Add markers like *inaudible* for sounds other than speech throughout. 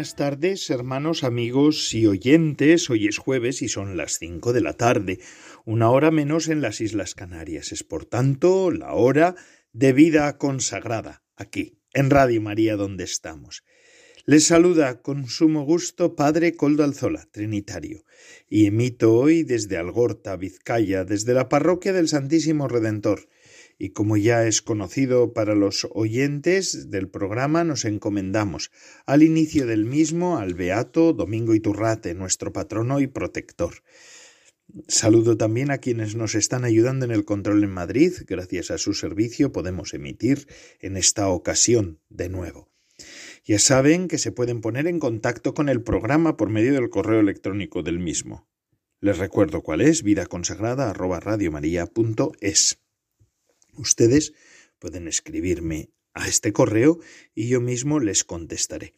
Buenas tardes, hermanos, amigos y oyentes. Hoy es jueves y son las cinco de la tarde, una hora menos en las Islas Canarias. Es por tanto la hora de vida consagrada, aquí, en Radio María, donde estamos. Les saluda con sumo gusto Padre Coldo Alzola, Trinitario, y emito hoy desde Algorta, Vizcaya, desde la parroquia del Santísimo Redentor, y como ya es conocido para los oyentes del programa, nos encomendamos al inicio del mismo al Beato Domingo Iturrate, nuestro patrono y protector. Saludo también a quienes nos están ayudando en el control en Madrid. Gracias a su servicio podemos emitir en esta ocasión de nuevo. Ya saben que se pueden poner en contacto con el programa por medio del correo electrónico del mismo. Les recuerdo cuál es vidaconsagrada@radiomaria.es. Ustedes pueden escribirme a este correo y yo mismo les contestaré.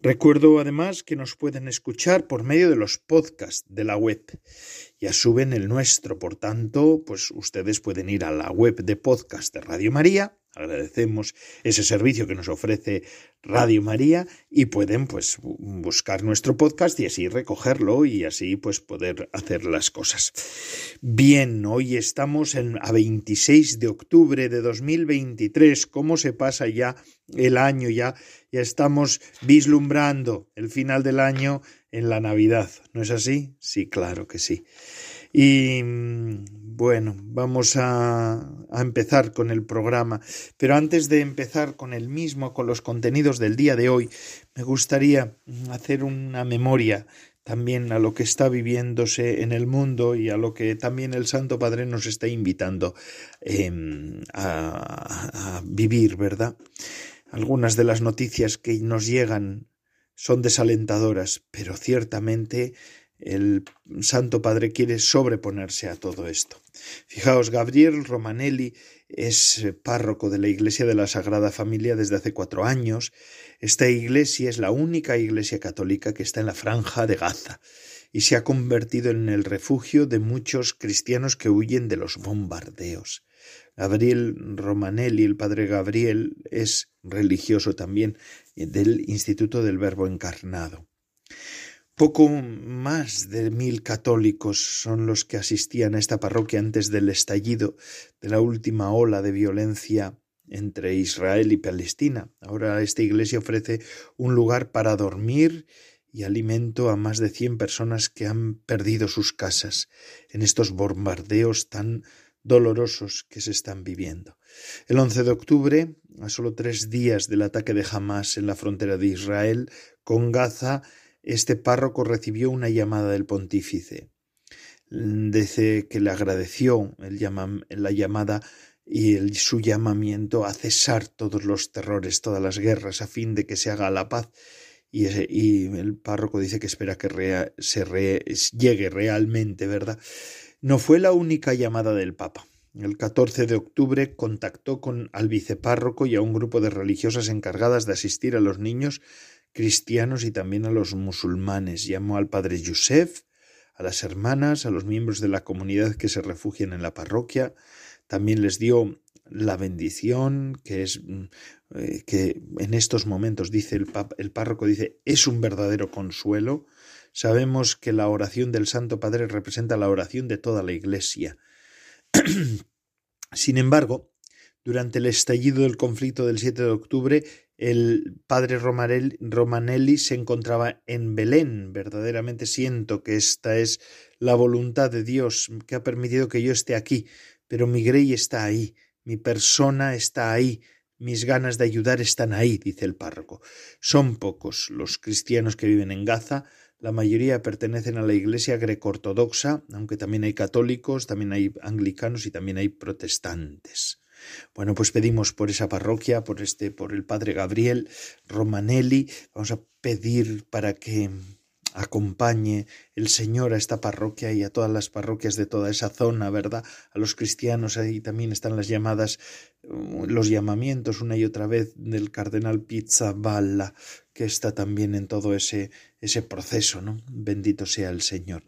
Recuerdo además que nos pueden escuchar por medio de los podcasts de la web. Ya suben el nuestro, por tanto, pues ustedes pueden ir a la web de podcast de Radio María Agradecemos ese servicio que nos ofrece Radio María y pueden pues buscar nuestro podcast y así recogerlo y así pues poder hacer las cosas. Bien, hoy estamos en, a 26 de octubre de 2023. ¿Cómo se pasa ya el año? Ya, ya estamos vislumbrando el final del año en la Navidad. ¿No es así? Sí, claro que sí. Y bueno, vamos a, empezar con el programa, pero antes de empezar con el mismo, con los contenidos del día de hoy, me gustaría hacer una memoria también a lo que está viviéndose en el mundo y a lo que también el Santo Padre nos está invitando em, a, a vivir, ¿verdad? Algunas de las noticias que nos llegan son desalentadoras, pero ciertamente el Santo Padre quiere sobreponerse a todo esto. Fijaos, Gabriel Romanelli es párroco de la Iglesia de la Sagrada Familia desde hace cuatro años. Esta iglesia es la única iglesia católica que está en la franja de Gaza y se ha convertido en el refugio de muchos cristianos que huyen de los bombardeos. Gabriel Romanelli, el padre Gabriel, es religioso también del Instituto del Verbo Encarnado. Poco más de mil católicos son los que asistían a esta parroquia antes del estallido de la última ola de violencia entre Israel y Palestina. Ahora esta iglesia ofrece un lugar para dormir y alimento a más de cien personas que han perdido sus casas en estos bombardeos tan dolorosos que se están viviendo. El 11 de octubre, a solo tres días del ataque de Hamas en la frontera de Israel con Gaza, este párroco recibió una llamada del pontífice. Dice que le agradeció la llamada y su llamamiento a cesar todos los terrores, todas las guerras, a fin de que se haga la paz. Y, el párroco dice que espera que se llegue realmente, ¿verdad? No fue la única llamada del Papa. El 14 de octubre contactó con al vicepárroco y a un grupo de religiosas encargadas de asistir a los niños cristianos y también a los musulmanes. Llamó al padre Yusef, a las hermanas, a los miembros de la comunidad que se refugian en la parroquia. También les dio la bendición, que es mm, eh, que en estos momentos, dice el, el párroco, dice, es un verdadero consuelo. Sabemos que la oración del Santo Padre representa la oración de toda la Iglesia. *clears throat* Sin embargo, durante el estallido del conflicto del 7 de octubre, el padre Romanelli se encontraba en Belén. Verdaderamente siento que esta es la voluntad de Dios que ha permitido que yo esté aquí, pero mi grey está ahí, mi persona está ahí, mis ganas de ayudar están ahí, dice el párroco. Son pocos los cristianos que viven en Gaza, la mayoría pertenecen a la Iglesia greco-ortodoxa, aunque también hay católicos, también hay anglicanos y también hay protestantes. Bueno, pues pedimos por esa parroquia, por este, por el padre Gabriel Romanelli, vamos a pedir para que acompañe el Señor a esta parroquia y a todas las parroquias de toda esa zona, ¿verdad? A los cristianos ahí también están las llamadas, mm, los llamamientos una y otra vez del cardenal Pizzaballa, que está también en todo ese, ese proceso, ¿no? Bendito sea el Señor.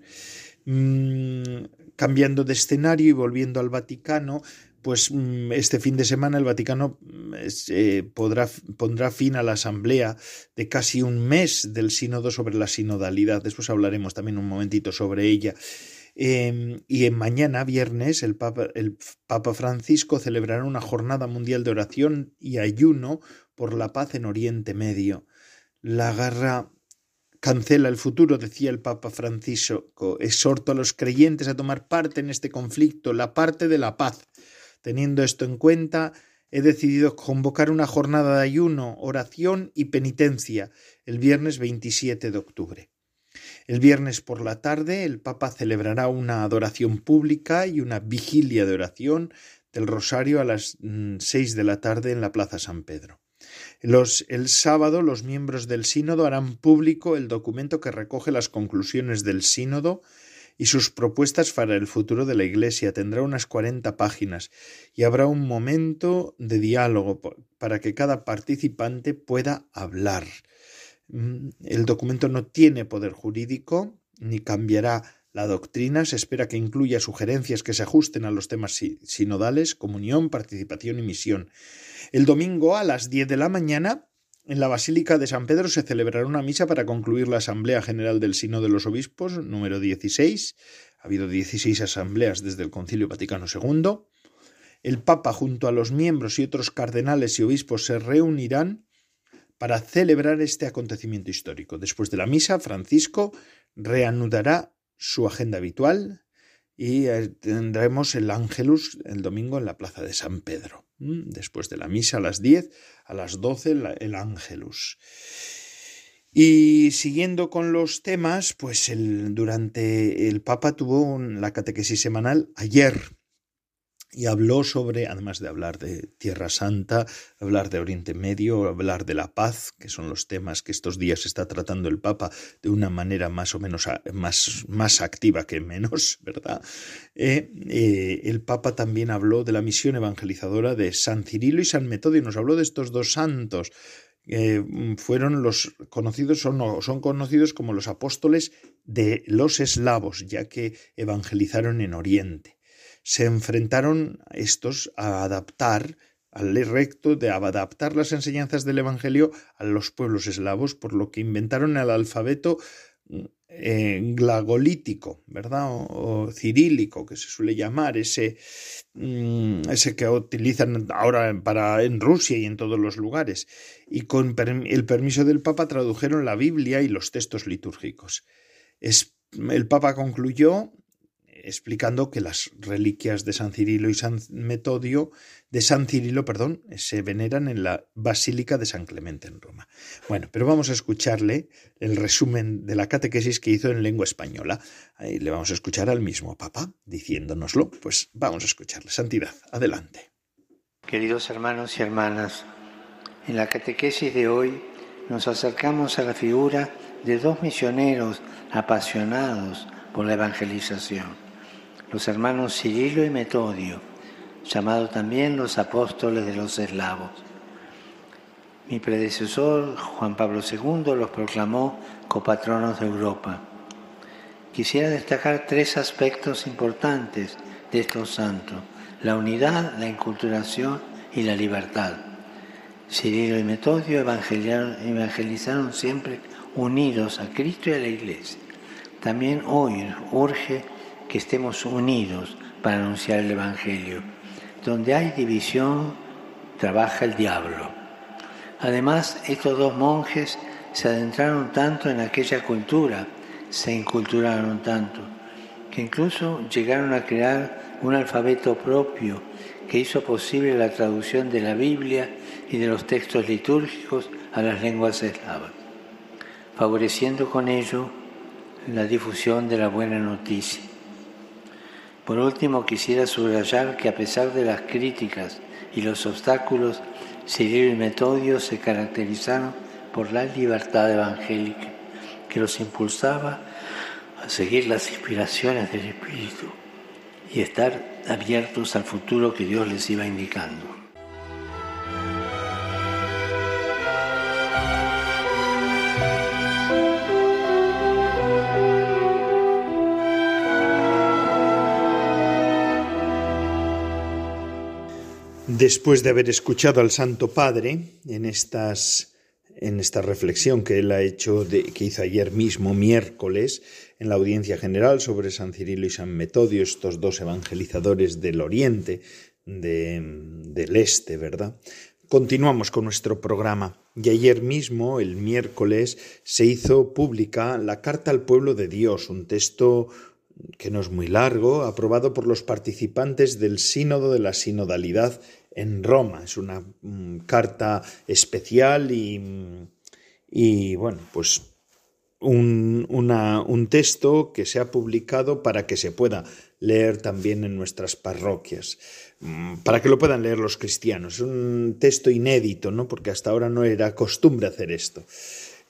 Mm, cambiando de escenario y volviendo al Vaticano, pues mm, este fin de semana el Vaticano mm, eh, podrá, pondrá fin a la asamblea de casi un mes del sínodo sobre la sinodalidad. Después hablaremos también un momentito sobre ella. Em, y en mañana, viernes, el Papa, el Papa Francisco celebrará una jornada mundial de oración y ayuno por la paz en Oriente Medio. La guerra cancela el futuro, decía el Papa Francisco. Exhorto a los creyentes a tomar parte en este conflicto, la parte de la paz Teniendo esto en cuenta, he decidido convocar una jornada de ayuno, oración y penitencia el viernes 27 de octubre. El viernes por la tarde el Papa celebrará una adoración pública y una vigilia de oración del Rosario a las mm, seis de la tarde en la Plaza San Pedro. Los, el sábado los miembros del sínodo harán público el documento que recoge las conclusiones del sínodo y sus propuestas para el futuro de la Iglesia. Tendrá unas 40 páginas y habrá un momento de diálogo para que cada participante pueda hablar. Mm, el documento no tiene poder jurídico ni cambiará la doctrina. Se espera que incluya sugerencias que se ajusten a los temas sinodales, comunión, participación y misión. El domingo a las 10 de la mañana en la Basílica de San Pedro se celebrará una misa para concluir la Asamblea General del Sino de los Obispos, número 16. Ha habido 16 asambleas desde el Concilio Vaticano II. El Papa junto a los miembros y otros cardenales y obispos se reunirán para celebrar este acontecimiento histórico. Después de la misa, Francisco reanudará su agenda habitual y eh, tendremos el Ángelus el domingo en la Plaza de San Pedro. Después de la misa a las 10, a las 12 el Ángelus. Y siguiendo con los temas, pues el, durante el Papa tuvo la catequesis semanal ayer y habló sobre, además de hablar de Tierra Santa, hablar de Oriente Medio, hablar de la paz, que son los temas que estos días está tratando el Papa de una manera más o menos más, más activa que menos, *laughs* ¿verdad? Eh, eh, el Papa también habló de la misión evangelizadora de San Cirilo y San Metodio, nos habló de estos dos santos. Eh, fueron los conocidos, son, son conocidos como los apóstoles de los eslavos, ya que evangelizaron en Oriente se enfrentaron estos a adaptar al recto de adaptar las enseñanzas del Evangelio a los pueblos eslavos, por lo que inventaron el alfabeto eh, glagolítico, ¿verdad? O, cirílico, que se suele llamar, ese, mm, ese que utilizan ahora para, en Rusia y en todos los lugares. Y con el permiso del Papa tradujeron la Biblia y los textos litúrgicos. El Papa concluyó explicando que las reliquias de San Cirilo y San Metodio, de San Cirilo, perdón, se veneran en la Basílica de San Clemente en Roma. Bueno, pero vamos a escucharle el resumen de la catequesis que hizo en lengua española. Le vamos a escuchar al mismo Papa diciéndonoslo. Pues vamos a escucharle. Santidad, adelante. Queridos hermanos y hermanas, en la catequesis de hoy nos acercamos a la figura de dos misioneros apasionados por la evangelización los hermanos Cirilo y Metodio, llamados también los apóstoles de los eslavos. Mi predecesor, Juan Pablo II, los proclamó copatronos de Europa. Quisiera destacar tres aspectos importantes de estos santos, la unidad, la inculturación y la libertad. Cirilo y Metodio evangelizaron siempre unidos a Cristo y a la Iglesia. También hoy urge que estemos unidos para anunciar el Evangelio. Donde hay división, trabaja el diablo. Además, estos dos monjes se adentraron tanto en aquella cultura, se inculturaron tanto, que incluso llegaron a crear un alfabeto propio que hizo posible la traducción de la Biblia y de los textos litúrgicos a las lenguas eslavas, favoreciendo con ello la difusión de la buena noticia. Por último, quisiera subrayar que a pesar de las críticas y los obstáculos, Cirilo y Metodio se caracterizaron por la libertad evangélica que los impulsaba a seguir las inspiraciones del Espíritu y estar abiertos al futuro que Dios les iba indicando. Después de haber escuchado al Santo Padre en estas en esta reflexión que él ha hecho de, que hizo ayer mismo miércoles en la audiencia general sobre San Cirilo y San Metodio, estos dos evangelizadores del Oriente, del Este, ¿verdad? Continuamos con nuestro programa y ayer mismo, el miércoles, se hizo pública la Carta al Pueblo de Dios, un texto que no es muy largo, aprobado por los participantes del Sínodo de la Sinodalidad en Roma. Es una mm, carta especial y, bueno, pues un, un, texto que se ha publicado para que se pueda leer también en nuestras parroquias, mm, para que lo puedan leer los cristianos. Es un texto inédito, ¿no? porque hasta ahora no era costumbre hacer esto.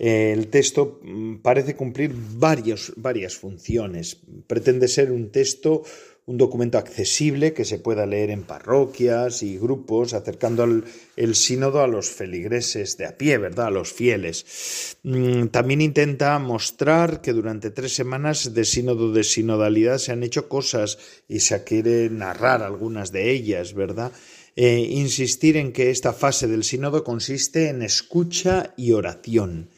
El texto mm, parece cumplir varios, varias funciones. Pretende ser un texto un documento accesible que se pueda leer en parroquias y grupos, acercando el sínodo a los feligreses de a pie, ¿verdad? A los fieles. Mm, también intenta mostrar que durante tres semanas de sínodo de sinodalidad se han hecho cosas y se quiere narrar algunas de ellas, ¿verdad? Eh, insistir en que esta fase del sínodo consiste en escucha y oración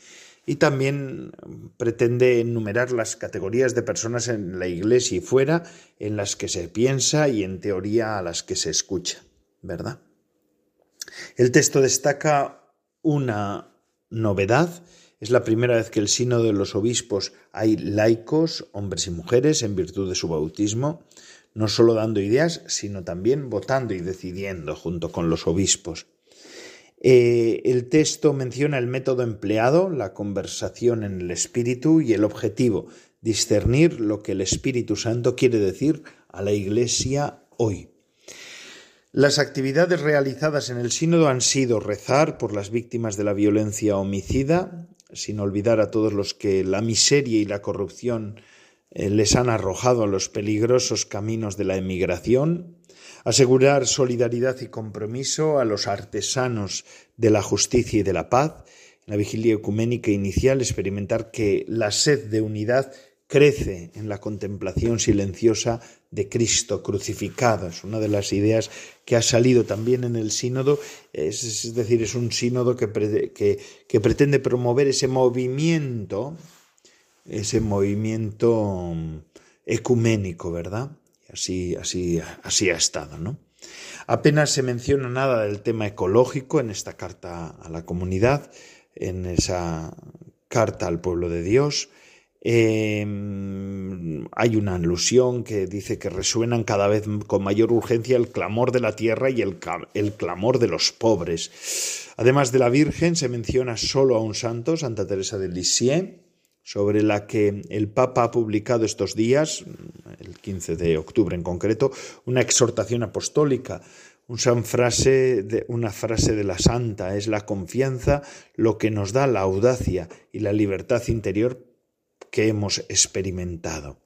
y también pretende enumerar las categorías de personas en la Iglesia y fuera en las que se piensa y en teoría a las que se escucha, ¿verdad? El texto destaca una novedad. Es la primera vez que el sínodo de los obispos hay laicos, hombres y mujeres, en virtud de su bautismo, no solo dando ideas, sino también votando y decidiendo junto con los obispos. Eh, el texto menciona el método empleado, la conversación en el espíritu y el objetivo, discernir lo que el Espíritu Santo quiere decir a la Iglesia hoy. Las actividades realizadas en el sínodo han sido rezar por las víctimas de la violencia homicida, sin olvidar a todos los que la miseria y la corrupción eh, les han arrojado a los peligrosos caminos de la emigración, asegurar solidaridad y compromiso a los artesanos de la justicia y de la paz, en la vigilia ecuménica inicial experimentar que la sed de unidad crece en la contemplación silenciosa de Cristo crucificado. Es una de las ideas que ha salido también en el sínodo, es, decir, es un sínodo que, que pretende promover ese movimiento, ese movimiento ecuménico, ¿verdad? Así, así, así ha estado, ¿no? Apenas se menciona nada del tema ecológico en esta carta a la comunidad, en esa carta al pueblo de Dios. Em, hay una alusión que dice que resuenan cada vez con mayor urgencia el clamor de la tierra y el, el, clamor de los pobres. Además de la Virgen, se menciona solo a un santo, Santa Teresa de Lisieux, sobre la que el Papa ha publicado estos días, el 15 de octubre en concreto, una exhortación apostólica, una frase de, una frase de la Santa, es la confianza lo que nos da la audacia y la libertad interior que hemos experimentado.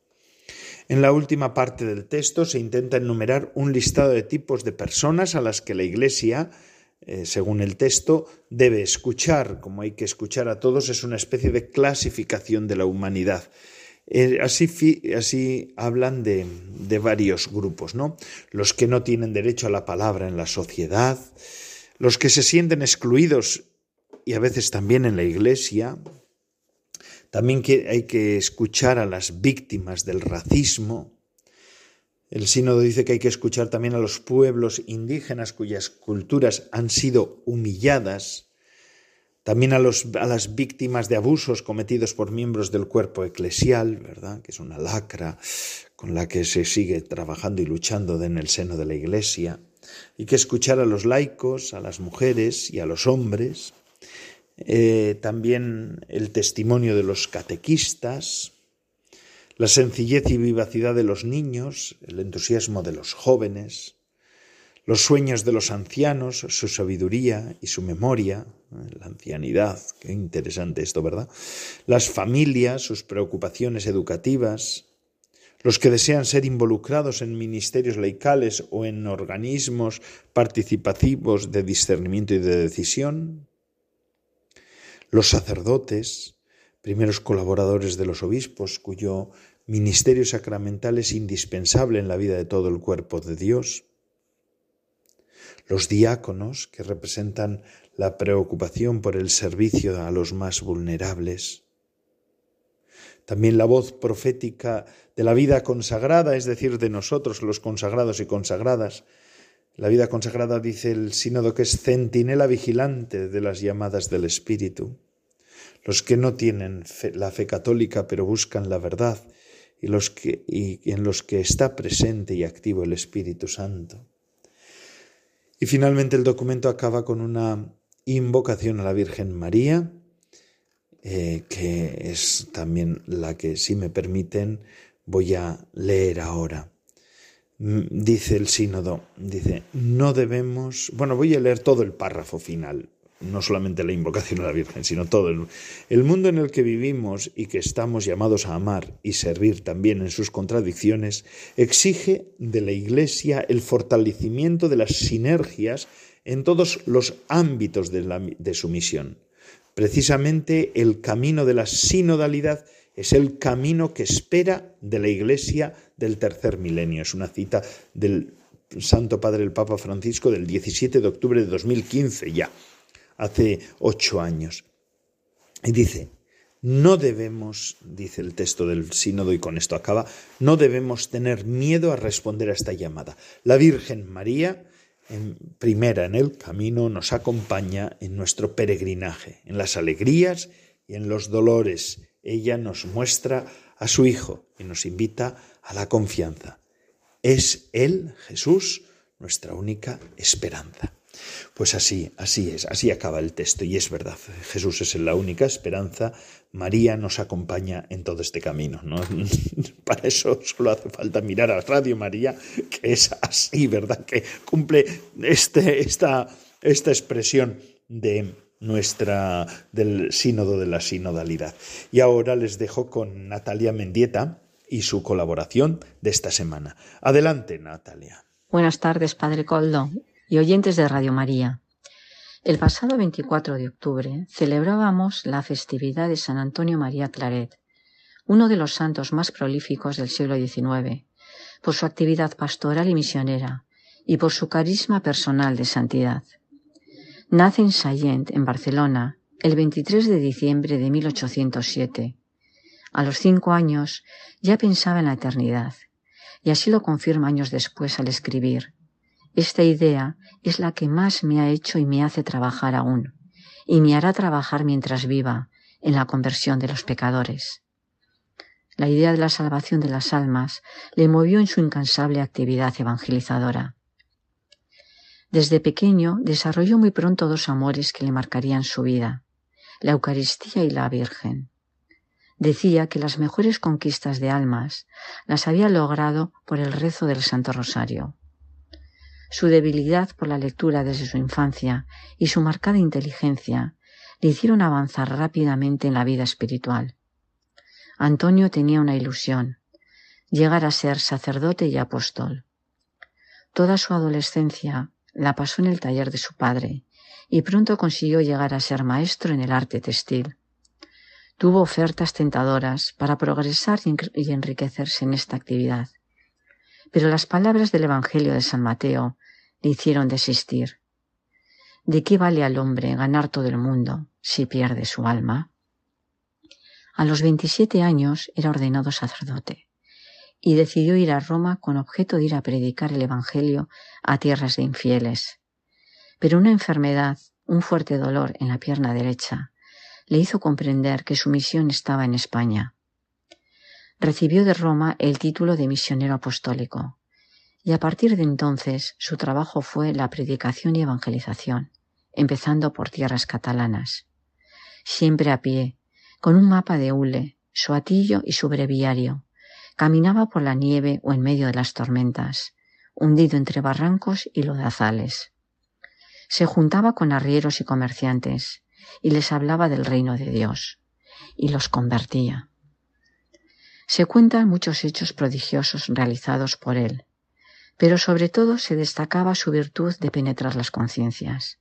En la última parte del texto se intenta enumerar un listado de tipos de personas a las que la Iglesia eh, según el texto, debe escuchar, como hay que escuchar a todos, es una especie de clasificación de la humanidad. Eh, así, así, hablan de, de varios grupos, ¿no? Los que no tienen derecho a la palabra en la sociedad, los que se sienten excluidos y a veces también en la iglesia. También hay que escuchar a las víctimas del racismo, el sínodo dice que hay que escuchar también a los pueblos indígenas cuyas culturas han sido humilladas, también a, los, a las víctimas de abusos cometidos por miembros del cuerpo eclesial, ¿verdad? que es una lacra con la que se sigue trabajando y luchando en el seno de la Iglesia. Hay que escuchar a los laicos, a las mujeres y a los hombres. Eh, también el testimonio de los catequistas, la sencillez y vivacidad de los niños, el entusiasmo de los jóvenes, los sueños de los ancianos, su sabiduría y su memoria, la ancianidad, qué interesante esto, ¿verdad? Las familias, sus preocupaciones educativas, los que desean ser involucrados en ministerios laicales o en organismos participativos de discernimiento y de decisión, los sacerdotes, primeros colaboradores de los obispos, cuyo ministerio sacramental es indispensable en la vida de todo el cuerpo de Dios, los diáconos, que representan la preocupación por el servicio a los más vulnerables, también la voz profética de la vida consagrada, es decir, de nosotros los consagrados y consagradas. La vida consagrada dice el sínodo que es centinela vigilante de las llamadas del Espíritu. Los que no tienen la fe católica pero buscan la verdad y, los que, y en los que está presente y activo el Espíritu Santo. Y finalmente el documento acaba con una invocación a la Virgen María, eh, que es también la que, si me permiten, voy a leer ahora. Mm, dice el sínodo, dice, no debemos, bueno, voy a leer todo el párrafo final, no solamente la invocación a la Virgen, sino todo el, el mundo en el que vivimos y que estamos llamados a amar y servir también en sus contradicciones, exige de la Iglesia el fortalecimiento de las sinergias en todos los ámbitos de su misión Precisamente el camino de la sinodalidad es el camino que espera de la Iglesia del tercer milenio. Es una cita del Santo Padre el Papa Francisco del 17 de octubre de 2015, ya, hace ocho años. Y dice, no debemos, dice el texto del sínodo y con esto acaba, no debemos tener miedo a responder a esta llamada. La Virgen María en primera en el camino nos acompaña en nuestro peregrinaje, en las alegrías y en los dolores. Ella nos muestra a su Hijo y nos invita a la confianza. Es Él, Jesús, nuestra única esperanza. Pues así, así es, así acaba el texto y es verdad. Jesús es la única esperanza, María nos acompaña en todo este camino. ¿no? *laughs* Para eso solo hace falta mirar a Radio María, que es así, ¿verdad? Que cumple este, esta, esta expresión de nuestra del sínodo de la sinodalidad. Y ahora les dejo con Natalia Mendieta y su colaboración de esta semana. Adelante, Natalia. Buenas tardes, Padre Coldo y oyentes de Radio María. El pasado 24 de octubre celebrábamos la festividad de San Antonio María Claret, uno de los santos más prolíficos del siglo XIX, por su actividad pastoral y misionera y por su carisma personal de santidad. Nace en Sallent, en Barcelona, el 23 de diciembre de 1807. A los cinco años ya pensaba en la eternidad, y así lo confirma años después al escribir esta idea es la que más me ha hecho y me hace trabajar aún, y me hará trabajar mientras viva en la conversión de los pecadores. La idea de la salvación de las almas le movió en su incansable actividad evangelizadora. Desde pequeño desarrolló muy pronto dos amores que le marcarían su vida, la Eucaristía y la Virgen. Decía que las mejores conquistas de almas las había logrado por el rezo del Santo Rosario. Su debilidad por la lectura desde su infancia y su marcada inteligencia le hicieron avanzar rápidamente en la vida espiritual. Antonio tenía una ilusión, llegar a ser sacerdote y apóstol. Toda su adolescencia la pasó en el taller de su padre y pronto consiguió llegar a ser maestro en el arte textil. Tuvo ofertas tentadoras para progresar y enriquecerse en esta actividad pero las palabras del Evangelio de San Mateo le hicieron desistir. ¿De qué vale al hombre ganar todo el mundo si pierde su alma? A los 27 años era ordenado sacerdote y decidió ir a Roma con objeto de ir a predicar el Evangelio a tierras de infieles. Pero una enfermedad, un fuerte dolor en la pierna derecha, le hizo comprender que su misión estaba en España recibió de Roma el título de misionero apostólico, y a partir de entonces su trabajo fue la predicación y evangelización, empezando por tierras catalanas. Siempre a pie, con un mapa de hule, su atillo y su breviario, Caminaba por la nieve o en medio de las tormentas, hundido entre barrancos y lodazales. Se juntaba con arrieros y comerciantes y les hablaba del reino de Dios y los convertía. Se cuentan muchos hechos prodigiosos realizados por él, pero sobre todo se destacaba su virtud de penetrar las conciencias.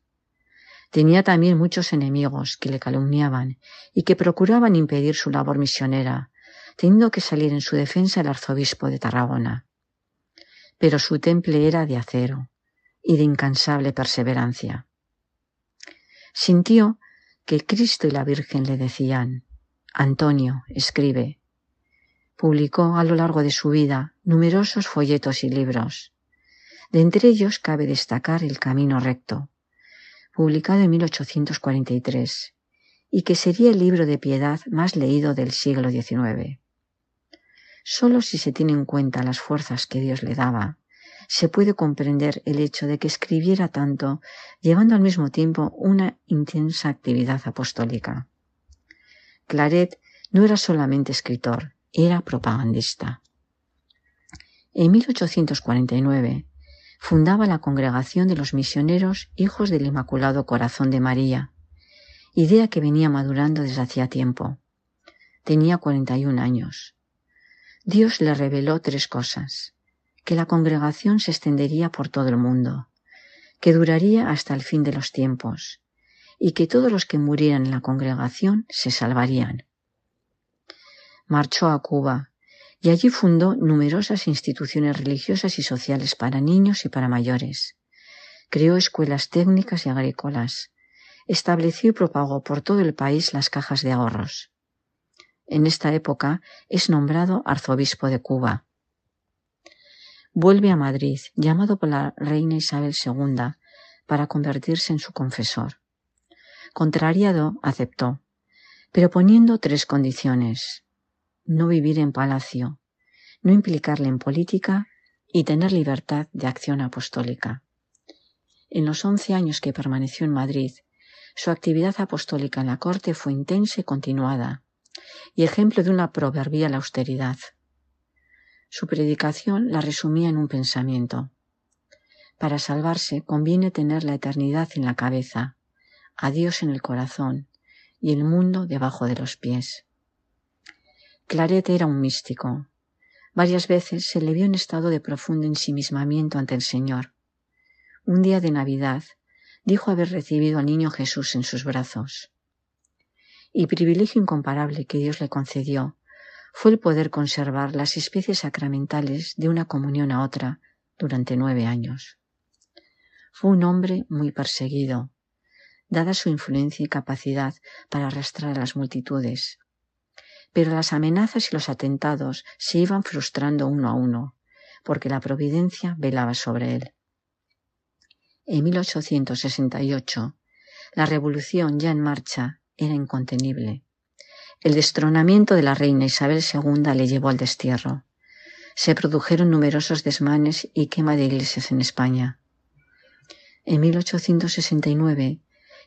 Tenía también muchos enemigos que le calumniaban y que procuraban impedir su labor misionera, teniendo que salir en su defensa el arzobispo de Tarragona. Pero su temple era de acero y de incansable perseverancia. Sintió que Cristo y la Virgen le decían, Antonio, escribe. Publicó a lo largo de su vida numerosos folletos y libros. De entre ellos cabe destacar El Camino Recto, publicado en 1843, y que sería el libro de piedad más leído del siglo XIX. Solo si se tiene en cuenta las fuerzas que Dios le daba, se puede comprender el hecho de que escribiera tanto, llevando al mismo tiempo una intensa actividad apostólica. Claret no era solamente escritor, era propagandista. En 1849 fundaba la Congregación de los Misioneros Hijos del Inmaculado Corazón de María, idea que venía madurando desde hacía tiempo. Tenía 41 años. Dios le reveló tres cosas. Que la congregación se extendería por todo el mundo, que duraría hasta el fin de los tiempos, y que todos los que murieran en la congregación se salvarían. Marchó a Cuba, y allí fundó numerosas instituciones religiosas y sociales para niños y para mayores. Creó escuelas técnicas y agrícolas. Estableció y propagó por todo el país las cajas de ahorros. En esta época es nombrado arzobispo de Cuba. Vuelve a Madrid, llamado por la reina Isabel II, para convertirse en su confesor. Contrariado, aceptó, pero poniendo tres condiciones no vivir en palacio, no implicarle en política y tener libertad de acción apostólica. En los once años que permaneció en Madrid, su actividad apostólica en la corte fue intensa y continuada, y ejemplo de una proverbial austeridad. Su predicación la resumía en un pensamiento. Para salvarse conviene tener la eternidad en la cabeza, a Dios en el corazón y el mundo debajo de los pies. Claret era un místico. Varias veces se le vio en estado de profundo ensimismamiento ante el Señor. Un día de Navidad dijo haber recibido al niño Jesús en sus brazos. Y privilegio incomparable que Dios le concedió fue el poder conservar las especies sacramentales de una comunión a otra durante nueve años. Fue un hombre muy perseguido, dada su influencia y capacidad para arrastrar a las multitudes, pero las amenazas y los atentados se iban frustrando uno a uno, porque la providencia velaba sobre él. En 1868, la revolución ya en marcha era incontenible. El destronamiento de la reina Isabel II le llevó al destierro. Se produjeron numerosos desmanes y quema de iglesias en España. En 1869,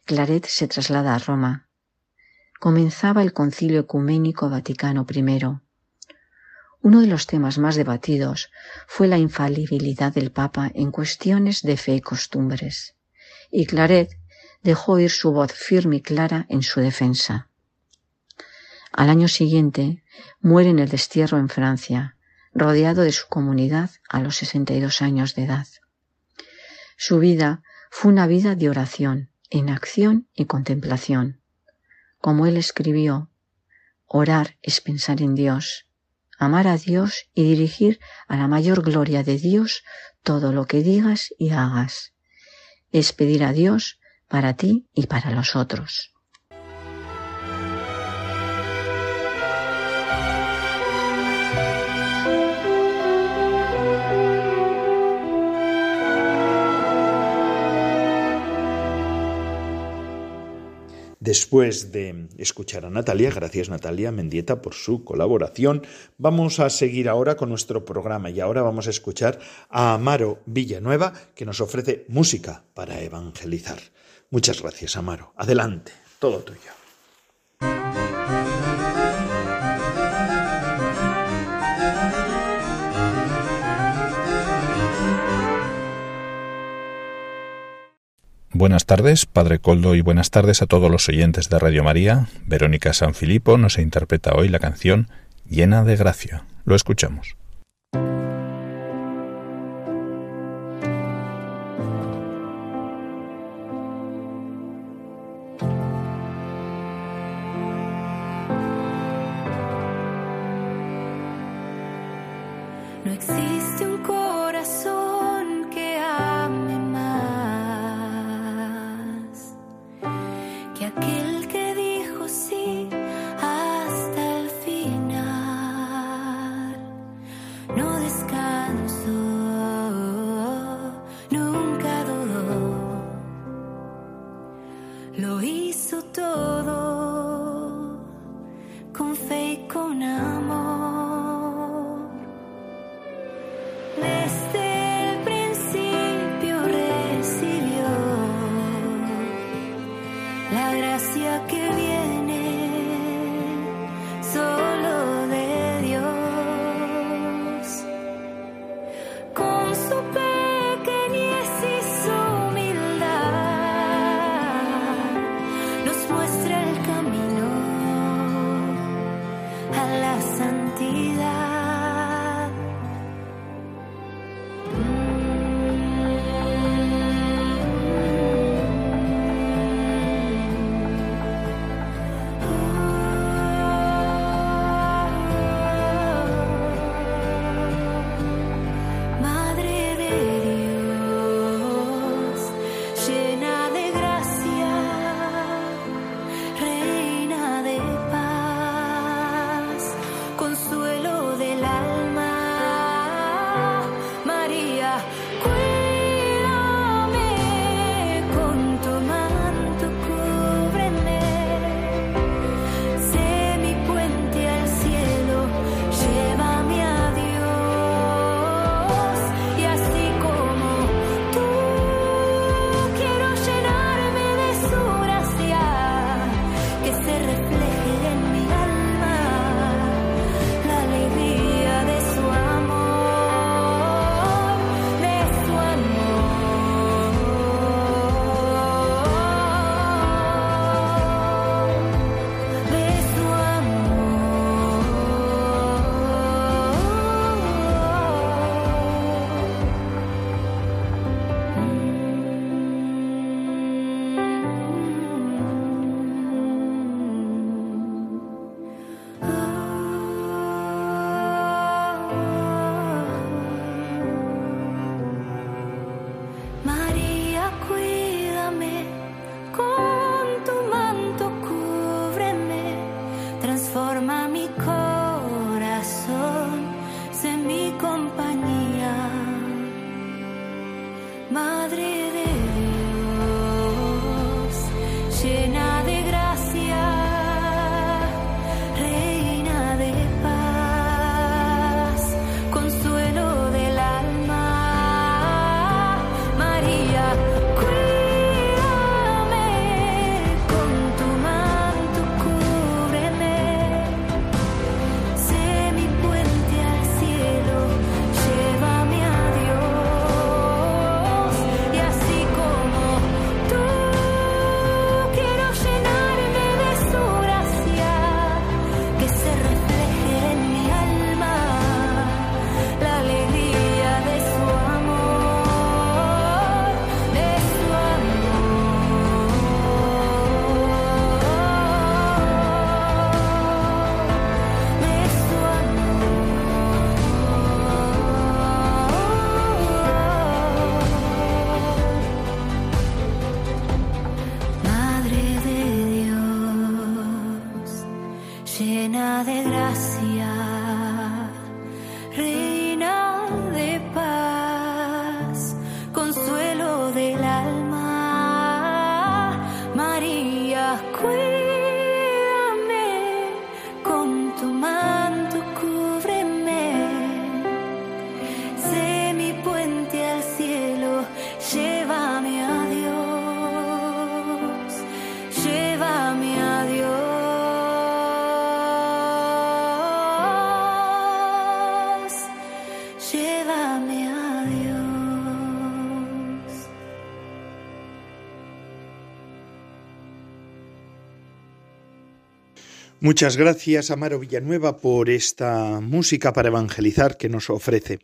Claret se traslada a Roma, comenzaba el Concilio Ecuménico Vaticano I. Uno de los temas más debatidos fue la infalibilidad del Papa en cuestiones de fe y costumbres, y Claret dejó oír su voz firme y clara en su defensa. Al año siguiente muere en el destierro en Francia, rodeado de su comunidad a los 62 años de edad. Su vida fue una vida de oración, en acción y contemplación como él escribió, orar es pensar en Dios, amar a Dios y dirigir a la mayor gloria de Dios todo lo que digas y hagas. Es pedir a Dios para ti y para los otros. Después de escuchar a Natalia, gracias Natalia Mendieta por su colaboración, vamos a seguir ahora con nuestro programa y ahora vamos a escuchar a Amaro Villanueva que nos ofrece música para evangelizar. Muchas gracias Amaro. Adelante, todo tuyo. Buenas tardes, Padre Coldo, y buenas tardes a todos los oyentes de Radio María. Verónica Sanfilippo nos interpreta hoy la canción Llena de Gracia. Lo escuchamos. No existe un Muchas gracias, Amaro Villanueva, por esta música para evangelizar que nos ofrece.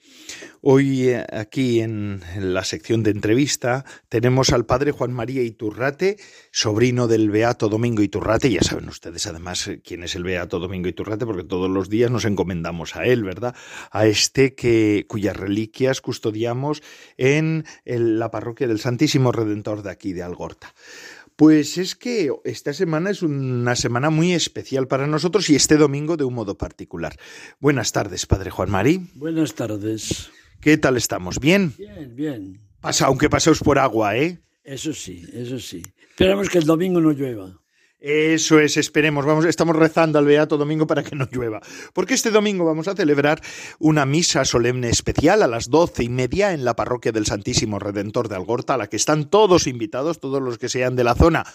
Hoy eh, aquí en la sección de entrevista tenemos al padre Juan María Iturrate, sobrino del Beato Domingo Iturrate. Ya saben ustedes además eh, quién es el Beato Domingo Iturrate, porque todos los días nos encomendamos a él, ¿verdad? A este que cuyas reliquias custodiamos en la parroquia del Santísimo Redentor de aquí de Algorta. Pues es que esta semana es una semana muy especial para nosotros y este domingo de un modo particular. Buenas tardes, Padre Juan Marí. Buenas tardes. ¿Qué tal estamos? ¿Bien? Bien, bien. Pasa, aunque paseos por agua, ¿eh? Eso sí, eso sí. Esperamos que el domingo no llueva. Eso es, esperemos. Vamos, estamos rezando al Beato Domingo para que no llueva. Porque este domingo vamos a celebrar una misa solemne especial a las doce y media en la parroquia del Santísimo Redentor de Algorta, a la que están todos invitados, todos los que sean de la zona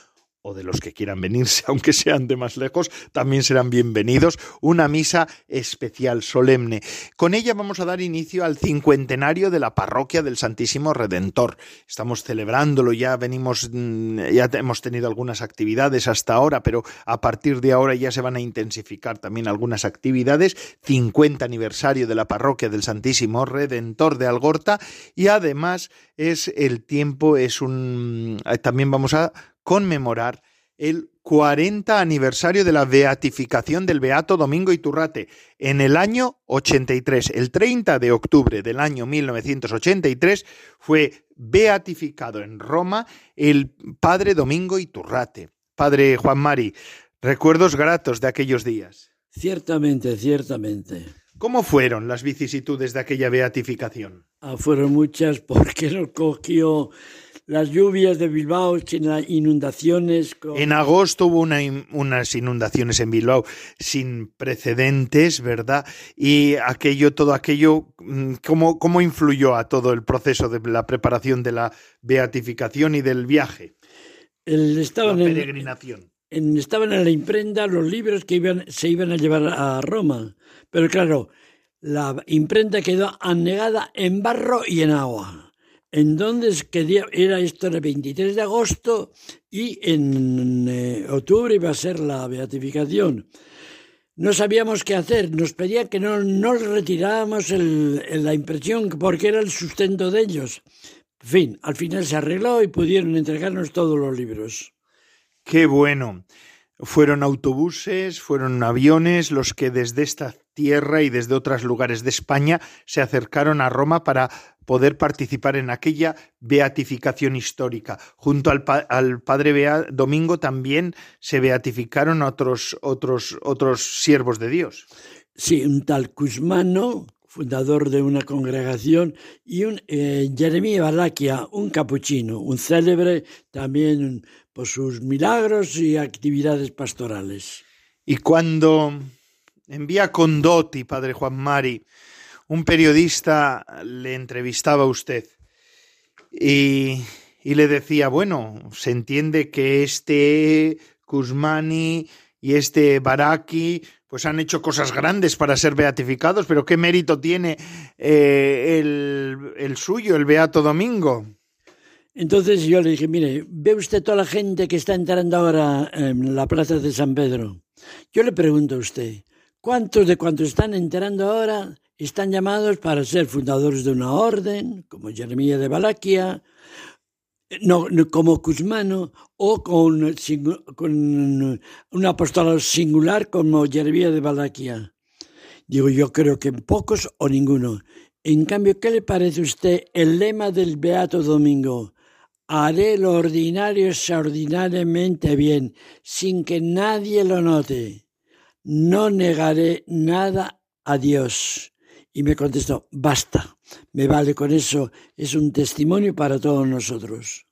o de los que quieran venirse, *laughs* aunque sean de más lejos, también serán bienvenidos. Una misa especial, solemne. Con ella vamos a dar inicio al cincuentenario de la parroquia del Santísimo Redentor. Estamos celebrándolo, ya venimos, mm, ya hemos tenido algunas actividades hasta ahora, pero a partir de ahora ya se van a intensificar también algunas actividades. 50 aniversario de la parroquia del Santísimo Redentor de Algorta y además es el tiempo, es un... También vamos a conmemorar el 40 aniversario de la beatificación del Beato Domingo Iturrate en el año 83. El 30 de octubre del año 1983 fue beatificado en Roma el padre Domingo Iturrate. Padre Juan Mari, recuerdos gratos de aquellos días. Ciertamente, ciertamente. ¿Cómo fueron las vicisitudes de aquella beatificación? Ah, fueron muchas porque nos cogió las lluvias de Bilbao inundaciones. En agosto hubo unas inundaciones en Bilbao sin precedentes, ¿verdad? Y aquello, todo aquello, mm, ¿cómo, cómo influyó a todo el proceso de la preparación de la beatificación y del viaje? El, estaban la peregrinación. En, estaban en la imprenta los libros que iban, se iban a llevar a Roma. Pero claro, la imprenta quedó anegada en barro y en agua. Entonces, que era esto el 23 de agosto y en eh, octubre iba a ser la beatificación. No sabíamos qué hacer, nos pedían que no retiráramos la impresión porque era el sustento de ellos. En fin, al final se arregló y pudieron entregarnos todos los libros. Qué bueno. Fueron autobuses, fueron aviones los que desde esta tierra y desde otros lugares de España se acercaron a Roma para poder participar en aquella beatificación histórica. Junto al, padre Domingo también se beatificaron otros, otros, otros siervos de Dios. Sí, un tal Cusmano, fundador de una congregación, y un eh, Jeremías Balaquia, un capuchino, un célebre también por sus milagros y actividades pastorales. Y cuando envía Condotti, padre Juan Mari, un periodista le entrevistaba a usted y, le decía, bueno, se entiende que este Kuzmani y este Baraki pues han hecho cosas grandes para ser beatificados, pero ¿qué mérito tiene eh, el, el suyo, el Beato Domingo? Entonces yo le dije, mire, ¿ve usted toda la gente que está entrando ahora en la plaza de San Pedro? Yo le pregunto a usted, ¿cuántos de cuantos están entrando ahora están llamados para ser fundadores de una orden, como Jeremías de Valaquia, no, como Cusmano, o con, con un apostolado singular como Jeremías de Valaquia. Digo, yo creo que pocos o ninguno. En cambio, ¿qué le parece a usted el lema del Beato Domingo? Haré lo ordinario extraordinariamente bien, sin que nadie lo note. No negaré nada a Dios. Y me contestó, basta, me vale con eso, es un testimonio para todos nosotros.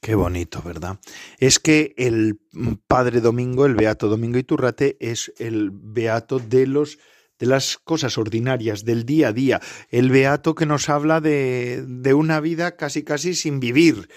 Qué bonito, ¿verdad? Es que el Padre Domingo, el Beato Domingo Iturrate, es el Beato de los de las cosas ordinarias, del día a día, el beato que nos habla de, de, una vida casi casi sin vivir,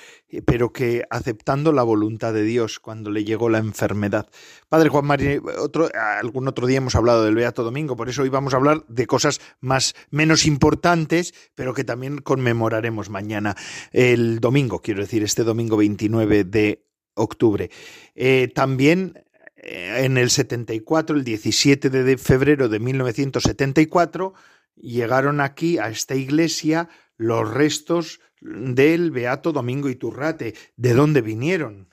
pero que aceptando la voluntad de Dios cuando le llegó la enfermedad. Padre Juan María, otro, algún otro día hemos hablado del Beato Domingo, por eso hoy vamos a hablar de cosas más menos importantes, pero que también conmemoraremos mañana, el domingo, quiero decir, este domingo 29 de octubre. Eh, también eh, en el 74, el 17 de febrero de 1974, llegaron aquí a esta iglesia los restos del Beato Domingo Iturrate. ¿De dónde vinieron?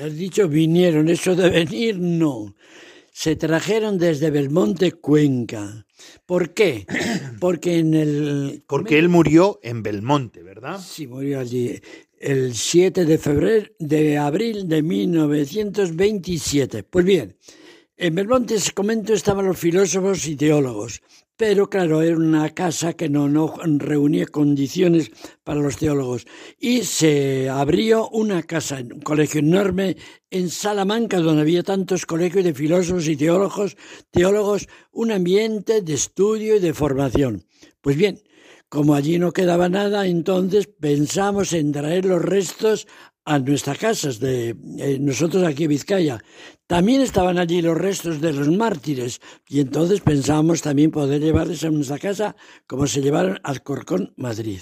Has dicho vinieron, eso de venir no. Se trajeron desde Belmonte, Cuenca. ¿Por qué? *clears throat* Porque en el... Porque él murió en Belmonte, ¿verdad? Sí, murió allí el 7 de febrero de abril de 1927. Pues bien, en Belmonte, se comento, estaban los filósofos y teólogos, pero claro, era una casa que no, no reunía condiciones para los teólogos. Y se abrió una casa, un colegio enorme en Salamanca, donde había tantos colegios de filósofos y teólogos, teólogos, un ambiente de estudio y de formación. Pues bien, como allí no quedaba nada, entonces pensamos en traer los restos a nuestras casas, de eh, nosotros aquí en Vizcaya. También estaban allí los restos de los mártires y entonces pensábamos también poder llevarles a nuestra casa como se llevaron al Corcón Madrid.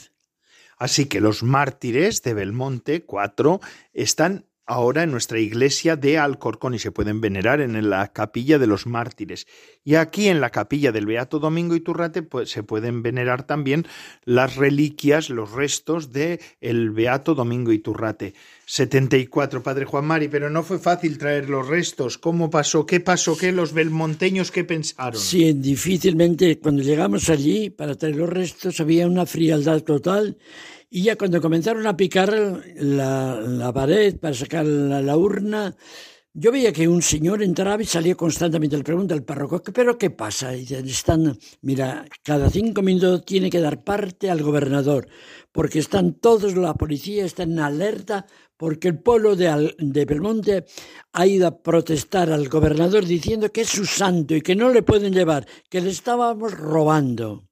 Así que los mártires de Belmonte, cuatro, están ahora en nuestra iglesia de Alcorcón y se pueden venerar en la capilla de los mártires. Y aquí en la capilla del Beato Domingo Iturrate pues, se pueden venerar también las reliquias, los restos de el Beato Domingo Iturrate. 74, Padre Juan Mari, pero no fue fácil traer los restos. ¿Cómo pasó? ¿Qué pasó? ¿Qué los belmonteños qué pensaron? Sí, difícilmente cuando llegamos allí para traer los restos había una frialdad total y ya cuando comenzaron a picar la, pared para sacar la, urna, yo veía que un señor entraba y salía constantemente. Le pregunta al párroco, ¿pero qué pasa? Y están, mira, cada cinco minutos tiene que dar parte al gobernador, porque están todos, la policía está en alerta, porque el pueblo de, de Belmonte ha ido a protestar al gobernador diciendo que es su santo y que no le pueden llevar, que le estábamos robando.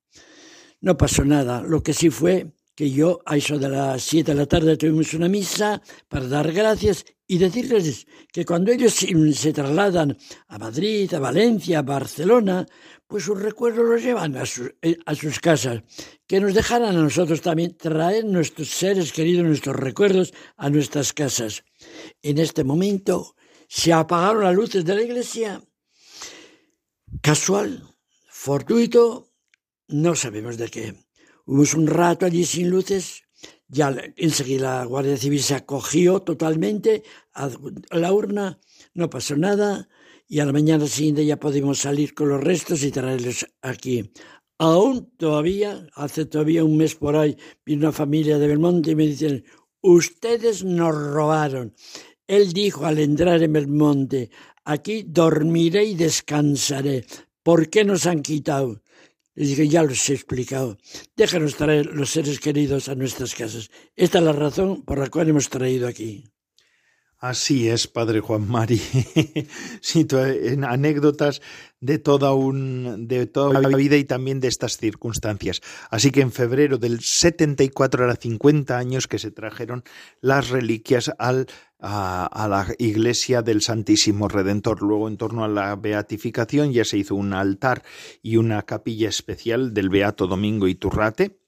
No pasó nada. Lo que sí fue que yo a eso de las siete de la tarde tuvimos una misa para dar gracias y decirles que cuando ellos se trasladan a Madrid, a Valencia, a Barcelona, pues sus recuerdos los llevan a, eh, a sus casas. Que nos dejaran a nosotros también traer nuestros seres queridos, nuestros recuerdos a nuestras casas. En este momento se apagaron las luces de la iglesia. Casual, fortuito, no sabemos de qué Hubo un rato allí sin luces, ya enseguida la Guardia Civil se acogió totalmente a la urna, no pasó nada y a la mañana siguiente ya pudimos salir con los restos y traerlos aquí. Aún todavía, hace todavía un mes por ahí, vino una familia de Belmonte y me dicen, ustedes nos robaron. Él dijo al entrar en Belmonte, aquí dormiré y descansaré. ¿Por qué nos han quitado? Les dije, ya los he explicado. Déjanos traer los seres queridos a nuestras casas. Esta es la razón por la cual hemos traído aquí. Así es, padre Juan Mari. *laughs* en anécdotas de toda, un, de toda la vida y también de estas circunstancias. Así que en febrero del 74 era 50 años que se trajeron las reliquias al, a, la iglesia del Santísimo Redentor. Luego, en torno a la beatificación, ya se hizo un altar y una capilla especial del Beato Domingo Iturrate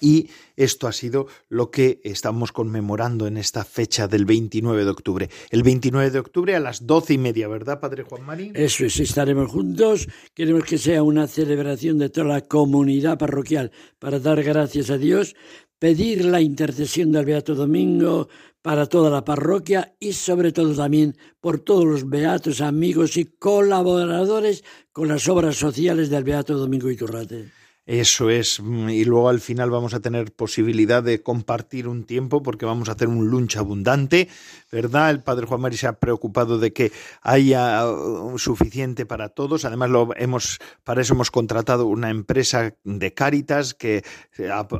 y esto ha sido lo que estamos conmemorando en esta fecha del 29 de octubre. El 29 de octubre a las doce y media, ¿verdad, Padre Juan Marín? Eso es, estaremos juntos. Queremos que sea una celebración de toda la comunidad parroquial para dar gracias a Dios, pedir la intercesión del Beato Domingo para toda la parroquia y sobre todo también por todos los beatos, amigos y colaboradores con las obras sociales del Beato Domingo Iturrate. Eso es, mm, y luego al final vamos a tener posibilidad de compartir un tiempo porque vamos a hacer un lunch abundante, ¿verdad? El padre Juan Mari se ha preocupado de que haya uh, suficiente para todos. Además, lo hemos, para eso hemos contratado una empresa de Cáritas que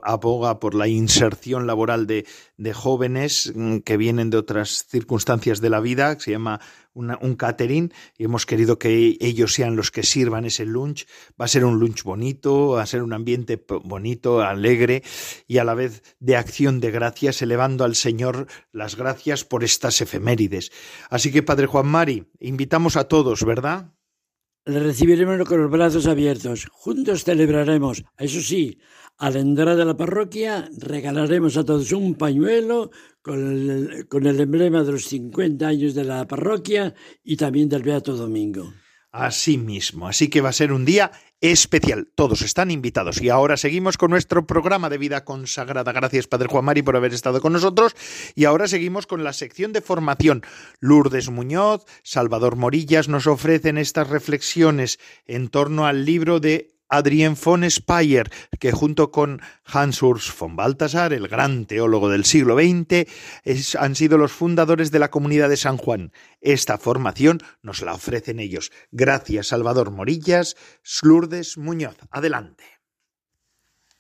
aboga por la inserción laboral de, de jóvenes mm, que vienen de otras circunstancias de la vida, que se llama un catering y hemos querido que ellos sean los que sirvan ese lunch. Va a ser un lunch bonito, va a ser un ambiente bonito, alegre y a la vez de acción de gracias, elevando al Señor las gracias por estas efemérides. Así que, Padre Juan Mari, invitamos a todos, ¿verdad? le recibiremos con los brazos abiertos. Juntos celebraremos. Eso sí, al entrar de la parroquia regalaremos a todos un pañuelo con el, emblema de los 50 años de la parroquia y también del Beato Domingo. Así mismo, así que va a ser un día especial. Todos están invitados. Y ahora seguimos con nuestro programa de vida consagrada. Gracias, Padre Juan Mari, por haber estado con nosotros. Y ahora seguimos con la sección de formación. Lourdes Muñoz, Salvador Morillas nos ofrecen estas reflexiones en torno al libro de Adrien von Speyer, que junto con Hans Urs von Balthasar, el gran teólogo del siglo XX, han sido los fundadores de la comunidad de San Juan. Esta formación nos la ofrecen ellos. Gracias, Salvador Morillas, Slurdes Muñoz. Adelante.